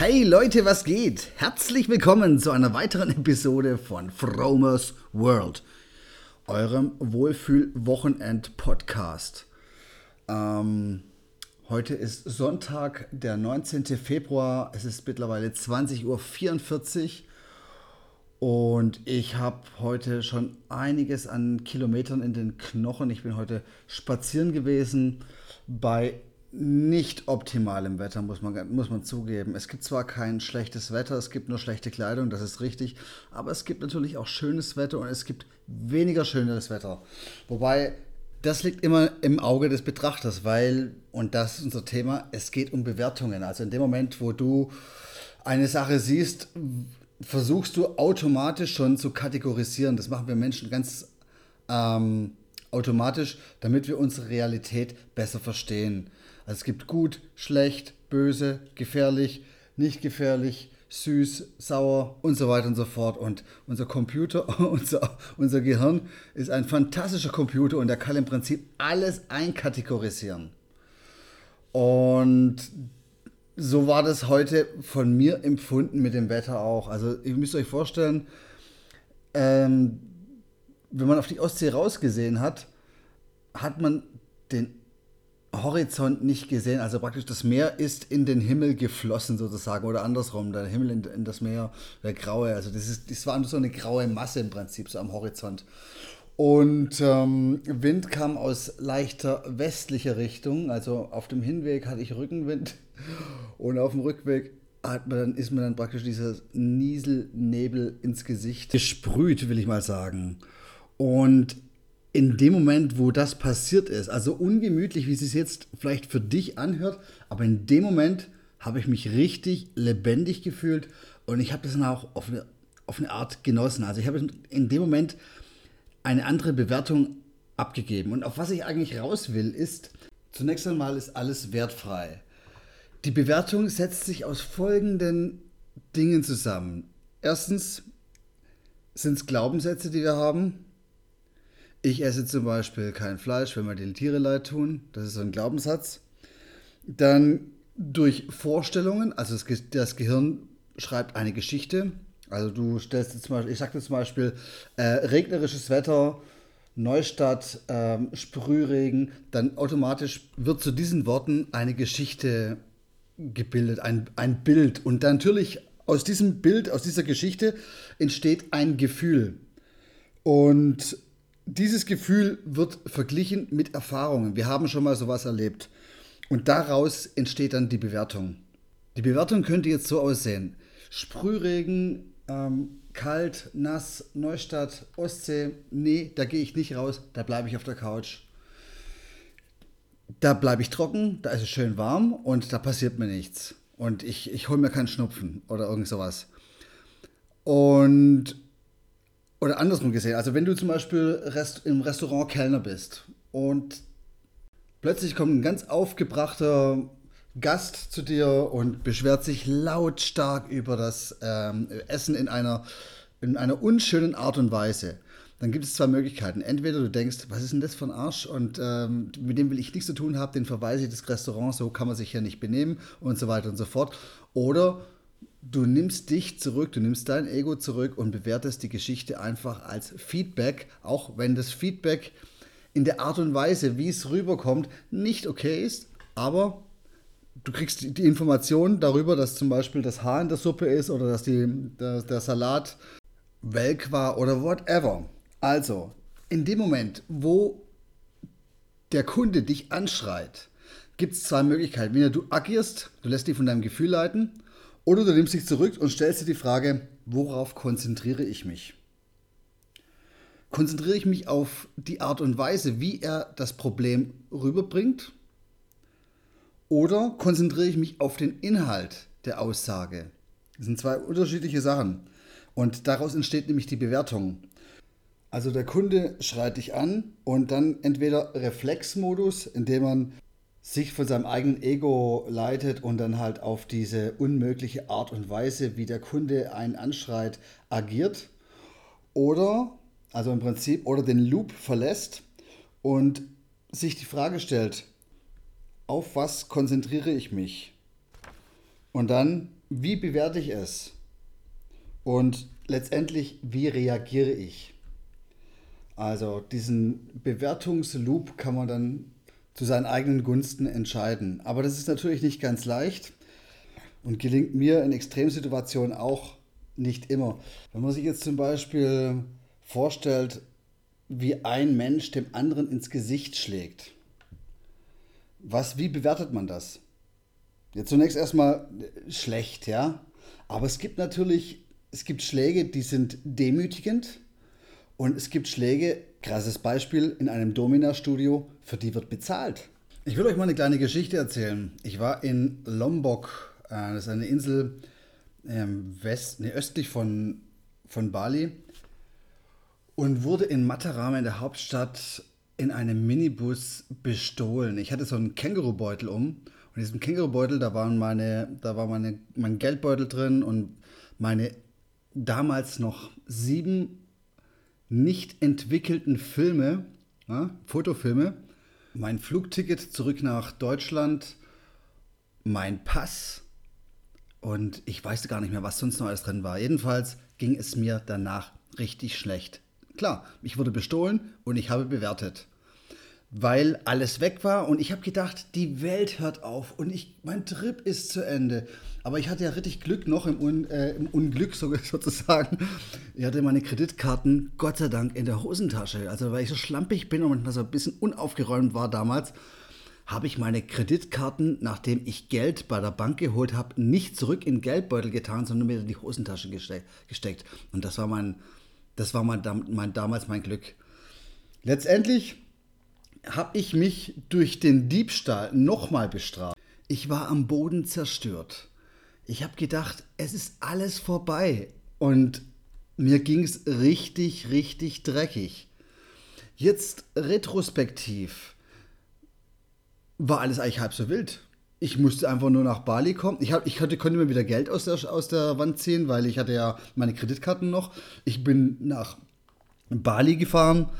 Hey Leute, was geht? Herzlich willkommen zu einer weiteren Episode von Fromers World, eurem Wohlfühl-Wochenend-Podcast. Ähm, heute ist Sonntag, der 19. Februar. Es ist mittlerweile 20.44 Uhr und ich habe heute schon einiges an Kilometern in den Knochen. Ich bin heute spazieren gewesen bei nicht optimalem Wetter, muss man, muss man zugeben. Es gibt zwar kein schlechtes Wetter, es gibt nur schlechte Kleidung, das ist richtig, aber es gibt natürlich auch schönes Wetter und es gibt weniger schöneres Wetter. Wobei, das liegt immer im Auge des Betrachters, weil, und das ist unser Thema, es geht um Bewertungen. Also in dem Moment, wo du eine Sache siehst, versuchst du automatisch schon zu kategorisieren. Das machen wir Menschen ganz ähm, automatisch, damit wir unsere Realität besser verstehen. Also es gibt gut, schlecht, böse, gefährlich, nicht gefährlich, süß, sauer und so weiter und so fort. Und unser Computer, unser, unser Gehirn ist ein fantastischer Computer und er kann im Prinzip alles einkategorisieren. Und so war das heute von mir empfunden mit dem Wetter auch. Also ihr müsst euch vorstellen, ähm, wenn man auf die Ostsee rausgesehen hat, hat man den Horizont nicht gesehen. Also praktisch das Meer ist in den Himmel geflossen sozusagen oder andersrum, der Himmel in, in das Meer, der graue. Also das, ist, das war nur so eine graue Masse im Prinzip so am Horizont. Und ähm, Wind kam aus leichter westlicher Richtung. Also auf dem Hinweg hatte ich Rückenwind und auf dem Rückweg hat man dann, ist mir dann praktisch dieser Nieselnebel ins Gesicht gesprüht, will ich mal sagen. Und in dem Moment, wo das passiert ist, also ungemütlich, wie es sich jetzt vielleicht für dich anhört, aber in dem Moment habe ich mich richtig lebendig gefühlt und ich habe das dann auch auf eine, auf eine Art genossen. Also ich habe in dem Moment eine andere Bewertung abgegeben. Und auf was ich eigentlich raus will, ist, zunächst einmal ist alles wertfrei. Die Bewertung setzt sich aus folgenden Dingen zusammen. Erstens sind es Glaubenssätze, die wir haben. Ich esse zum Beispiel kein Fleisch, wenn mir die Tiere leid tun. Das ist so ein Glaubenssatz. Dann durch Vorstellungen, also das, Gehirn schreibt eine Geschichte. Also du stellst jetzt zum Beispiel, ich sagte zum Beispiel, äh, regnerisches Wetter, Neustadt, ähm, Sprühregen, dann automatisch wird zu diesen Worten eine Geschichte gebildet, ein, ein Bild. Und dann natürlich aus diesem Bild, aus dieser Geschichte entsteht ein Gefühl. Und dieses Gefühl wird verglichen mit Erfahrungen. Wir haben schon mal sowas erlebt. Und daraus entsteht dann die Bewertung. Die Bewertung könnte jetzt so aussehen. Sprühregen ähm, kalt, nass, Neustadt, Ostsee, nee, da gehe ich nicht raus, da bleibe ich auf der Couch. Da bleibe ich trocken, da ist es schön warm und da passiert mir nichts. Und ich, ich hole mir keinen Schnupfen oder irgend sowas. Und, oder andersrum gesehen, also wenn du zum Beispiel Rest, im Restaurant Kellner bist und plötzlich kommt ein ganz aufgebrachter Gast zu dir und beschwert sich lautstark über das ähm, Essen in einer, in einer unschönen Art und Weise. Dann gibt es zwei Möglichkeiten. Entweder du denkst, was ist denn das für ein Arsch und ähm, mit dem will ich nichts zu tun haben, den verweise ich das Restaurant, so kann man sich hier nicht benehmen und so weiter und so fort. Oder du nimmst dich zurück, du nimmst dein Ego zurück und bewertest die Geschichte einfach als Feedback, auch wenn das Feedback in der Art und Weise, wie es rüberkommt, nicht okay ist, aber du kriegst die, Information darüber, dass zum Beispiel das Haar in der Suppe ist oder dass die, der, der Salat welk war oder whatever. Also, in dem Moment, wo der Kunde dich anschreit, gibt es zwei Möglichkeiten. Entweder du agierst, du lässt dich von deinem Gefühl leiten, oder du nimmst dich zurück und stellst dir die Frage, worauf konzentriere ich mich? Konzentriere ich mich auf die Art und Weise, wie er das Problem rüberbringt? Oder konzentriere ich mich auf den Inhalt der Aussage. Das sind zwei unterschiedliche Sachen. Und daraus entsteht nämlich die Bewertung. Also der Kunde schreit dich an und dann entweder Reflexmodus, indem man sich von seinem eigenen Ego leitet und dann halt auf diese unmögliche Art und Weise, wie der Kunde einen anschreit, agiert. Oder, also im Prinzip, oder den Loop verlässt und sich die Frage stellt, auf was konzentriere ich mich? Und dann, wie bewerte ich es? Und letztendlich, wie reagiere ich? Also diesen Bewertungsloop kann man dann zu seinen eigenen Gunsten entscheiden. Aber das ist natürlich nicht ganz leicht und gelingt mir in Extremsituationen auch nicht immer. Wenn man sich jetzt zum Beispiel vorstellt, wie ein Mensch dem anderen ins Gesicht schlägt, was, wie bewertet man das? Jetzt zunächst erstmal schlecht, ja. Aber es gibt natürlich, es gibt Schläge, die sind demütigend und es gibt Schläge, krasses Beispiel, in einem Domina-Studio, für die wird bezahlt. Ich will euch mal eine kleine Geschichte erzählen. Ich war in Lombok, äh, das ist eine Insel ähm, west, nee, östlich von, von Bali und wurde in Mataram in der Hauptstadt in einem Minibus bestohlen. Ich hatte so einen Kängurubeutel um und in diesem Kängurubeutel, da waren meine, da war meine, mein Geldbeutel drin und meine damals noch sieben nicht entwickelten Filme, ja, Fotofilme, mein Flugticket zurück nach Deutschland, mein Pass und ich weiß gar nicht mehr, was sonst noch alles drin war. Jedenfalls ging es mir danach richtig schlecht. Klar, ich wurde bestohlen und ich habe bewertet weil alles weg war und ich habe gedacht, die Welt hört auf und ich, mein Trip ist zu Ende. Aber ich hatte ja richtig Glück noch im, Un, äh, im Unglück sozusagen. Ich hatte meine Kreditkarten Gott sei Dank in der Hosentasche. Also weil ich so schlampig bin und manchmal so ein bisschen unaufgeräumt war damals, habe ich meine Kreditkarten, nachdem ich Geld bei der Bank geholt habe, nicht zurück in den Geldbeutel getan, sondern mir in die Hosentasche gesteckt. Und das war mein, das war mein, mein damals mein Glück. Letztendlich habe ich mich durch den Diebstahl nochmal bestraft. Ich war am Boden zerstört. Ich habe gedacht, es ist alles vorbei. Und mir ging es richtig, richtig dreckig. Jetzt retrospektiv war alles eigentlich halb so wild. Ich musste einfach nur nach Bali kommen. Ich, hab, ich hatte, konnte mir wieder Geld aus der, aus der Wand ziehen, weil ich hatte ja meine Kreditkarten noch. Ich bin nach Bali gefahren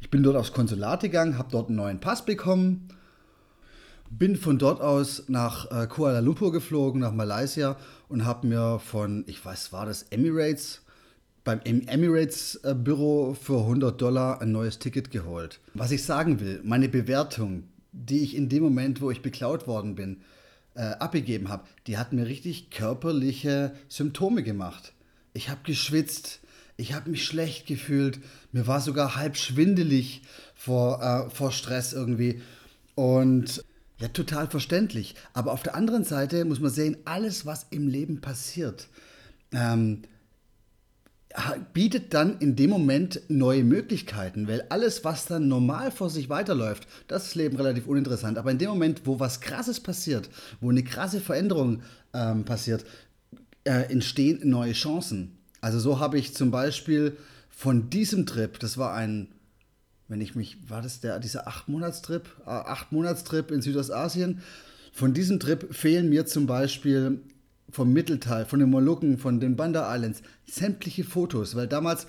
ich bin dort aufs Konsulat gegangen, habe dort einen neuen Pass bekommen, bin von dort aus nach äh, Kuala Lumpur geflogen, nach Malaysia und habe mir von, ich weiß, war das Emirates, beim Emirates-Büro äh, für 100 Dollar ein neues Ticket geholt. Was ich sagen will, meine Bewertung, die ich in dem Moment, wo ich beklaut worden bin, äh, abgegeben habe, die hat mir richtig körperliche Symptome gemacht. Ich habe geschwitzt, ich habe mich schlecht gefühlt. Mir war sogar halb schwindelig vor, äh, vor Stress irgendwie. Und ja, total verständlich. Aber auf der anderen Seite muss man sehen, alles, was im Leben passiert, ähm, bietet dann in dem Moment neue Möglichkeiten, weil alles, was dann normal vor sich weiterläuft, das ist Leben relativ uninteressant. Aber in dem Moment, wo was Krasses passiert, wo eine krasse Veränderung ähm, passiert, äh, entstehen neue Chancen. Also so habe ich zum Beispiel von diesem Trip, das war ein, wenn ich mich, war das der, dieser acht-Monats-Trip, äh, acht-Monats-Trip in Südostasien, von diesem Trip fehlen mir zum Beispiel vom Mittelteil, von den Molukken, von den Banda Islands, sämtliche Fotos, weil damals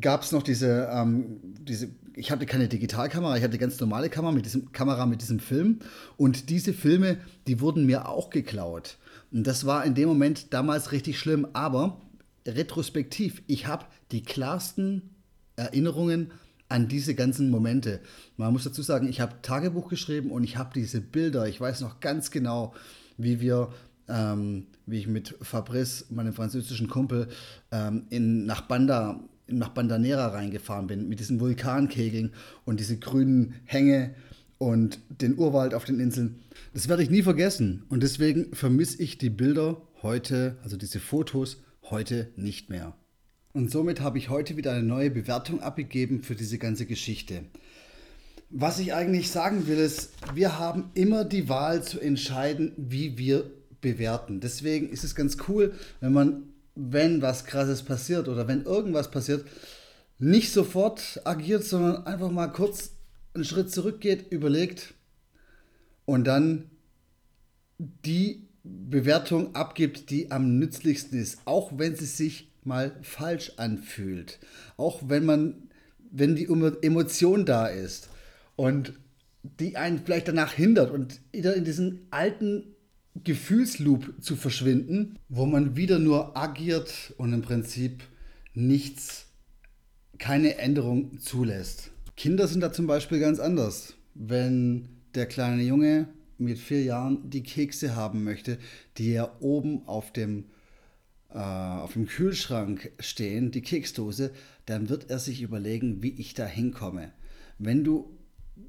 gab es noch diese, ähm, diese, ich hatte keine Digitalkamera, ich hatte ganz normale Kamera mit diesem Kamera mit diesem Film. Und diese Filme, die wurden mir auch geklaut. Und das war in dem Moment damals richtig schlimm, aber retrospektiv, ich habe die klarsten Erinnerungen an diese ganzen Momente. Man muss dazu sagen, ich habe Tagebuch geschrieben und ich habe diese Bilder. Ich weiß noch ganz genau, wie wir, ähm, wie ich mit Fabrice, meinem französischen Kumpel, ähm, in, nach Banda, nach Bandanera reingefahren bin, mit diesen Vulkankegeln und diese grünen Hänge und den Urwald auf den Inseln. Das werde ich nie vergessen. Und deswegen vermisse ich die Bilder heute, also diese Fotos heute nicht mehr. Und somit habe ich heute wieder eine neue Bewertung abgegeben für diese ganze Geschichte. Was ich eigentlich sagen will, ist, wir haben immer die Wahl zu entscheiden, wie wir bewerten. Deswegen ist es ganz cool, wenn man, wenn was Krasses passiert oder wenn irgendwas passiert, nicht sofort agiert, sondern einfach mal kurz einen Schritt zurückgeht, überlegt und dann die Bewertung abgibt, die am nützlichsten ist, auch wenn sie sich mal falsch anfühlt, auch wenn man, wenn die Emotion da ist und die einen vielleicht danach hindert und wieder in diesen alten Gefühlsloop zu verschwinden, wo man wieder nur agiert und im Prinzip nichts, keine Änderung zulässt. Kinder sind da zum Beispiel ganz anders. Wenn der kleine Junge mit vier Jahren die Kekse haben möchte, die er oben auf dem, äh, auf dem Kühlschrank stehen, die Keksdose, dann wird er sich überlegen, wie ich da hinkomme. Wenn du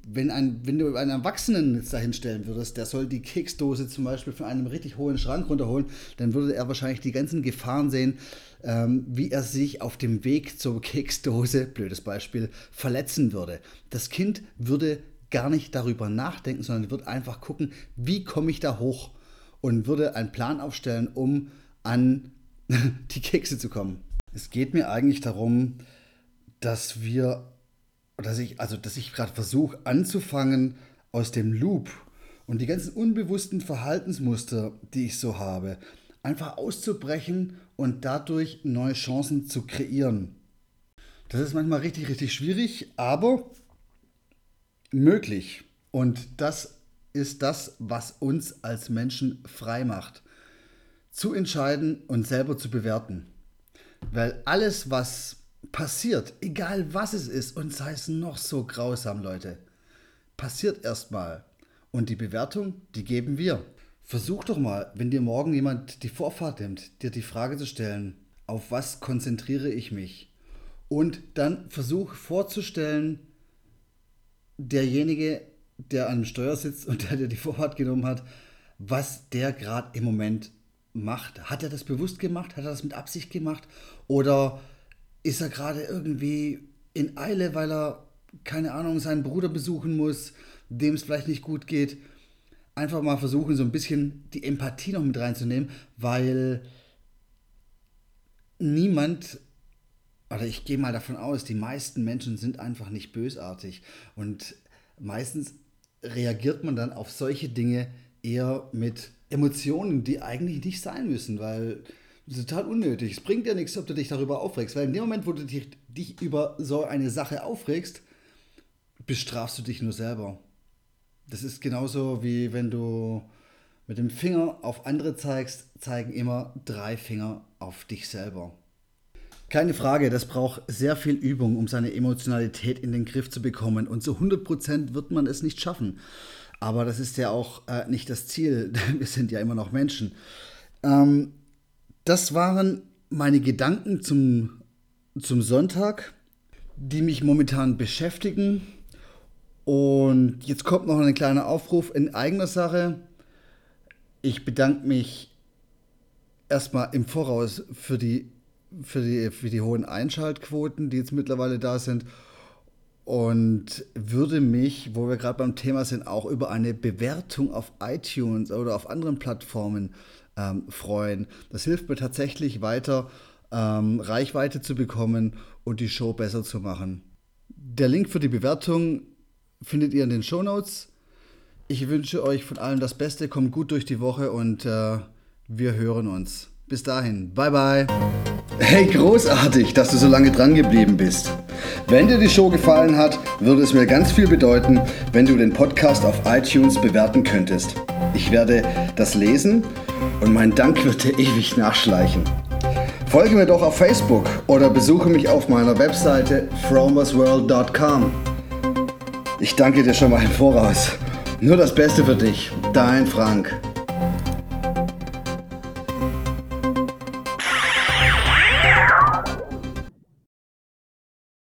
wenn, ein, wenn du einen Erwachsenen jetzt dahin stellen würdest, der soll die Keksdose zum Beispiel von einem richtig hohen Schrank runterholen, dann würde er wahrscheinlich die ganzen Gefahren sehen, ähm, wie er sich auf dem Weg zur Keksdose, blödes Beispiel, verletzen würde. Das Kind würde gar nicht darüber nachdenken, sondern wird einfach gucken, wie komme ich da hoch und würde einen Plan aufstellen, um an die Kekse zu kommen. Es geht mir eigentlich darum, dass wir dass ich, also dass ich gerade versuche anzufangen aus dem Loop und die ganzen unbewussten Verhaltensmuster, die ich so habe, einfach auszubrechen und dadurch neue Chancen zu kreieren. Das ist manchmal richtig, richtig schwierig, aber möglich. Und das ist das, was uns als Menschen frei macht. Zu entscheiden und selber zu bewerten. Weil alles, was passiert, egal was es ist, und sei es noch so grausam, Leute, passiert erstmal. Und die Bewertung, die geben wir. Versuch doch mal, wenn dir morgen jemand die Vorfahrt nimmt, dir die Frage zu stellen, auf was konzentriere ich mich? Und dann versuch vorzustellen, derjenige, der an dem Steuer sitzt und der dir die Vorfahrt genommen hat, was der gerade im Moment macht. Hat er das bewusst gemacht? Hat er das mit Absicht gemacht? Oder ist er gerade irgendwie in Eile, weil er, keine Ahnung, seinen Bruder besuchen muss, dem es vielleicht nicht gut geht. Einfach mal versuchen, so ein bisschen die Empathie noch mit reinzunehmen, weil niemand, oder ich gehe mal davon aus, die meisten Menschen sind einfach nicht bösartig. Und meistens reagiert man dann auf solche Dinge eher mit Emotionen, die eigentlich nicht sein müssen, weil das ist total unnötig. Es bringt ja nichts, ob du dich darüber aufregst, weil in dem Moment, wo du dich, dich über so eine Sache aufregst, bestrafst du dich nur selber. Das ist genauso wie wenn du mit dem Finger auf andere zeigst, zeigen immer drei Finger auf dich selber. Keine Frage, das braucht sehr viel Übung, um seine Emotionalität in den Griff zu bekommen. Und zu 100% wird man es nicht schaffen. Aber das ist ja auch äh, nicht das Ziel. Wir sind ja immer noch Menschen. Ähm, das waren meine Gedanken zum, zum Sonntag, die mich momentan beschäftigen. Und jetzt kommt noch ein kleiner Aufruf in eigener Sache. Ich bedanke mich erstmal im Voraus für die, für, die, für die hohen Einschaltquoten, die jetzt mittlerweile da sind. Und würde mich, wo wir gerade beim Thema sind, auch über eine Bewertung auf iTunes oder auf anderen Plattformen ähm, freuen. Das hilft mir tatsächlich weiter, ähm, Reichweite zu bekommen und die Show besser zu machen. Der Link für die Bewertung findet ihr in den Show Notes. Ich wünsche euch von allem das Beste, kommt gut durch die Woche und äh, wir hören uns. Bis dahin, bye bye. Hey, großartig, dass du so lange dran geblieben bist. Wenn dir die Show gefallen hat, würde es mir ganz viel bedeuten, wenn du den Podcast auf iTunes bewerten könntest. Ich werde das lesen und mein Dank wird dir ewig nachschleichen. Folge mir doch auf Facebook oder besuche mich auf meiner Webseite fromersworld.com. Ich danke dir schon mal im Voraus. Nur das Beste für dich, dein Frank.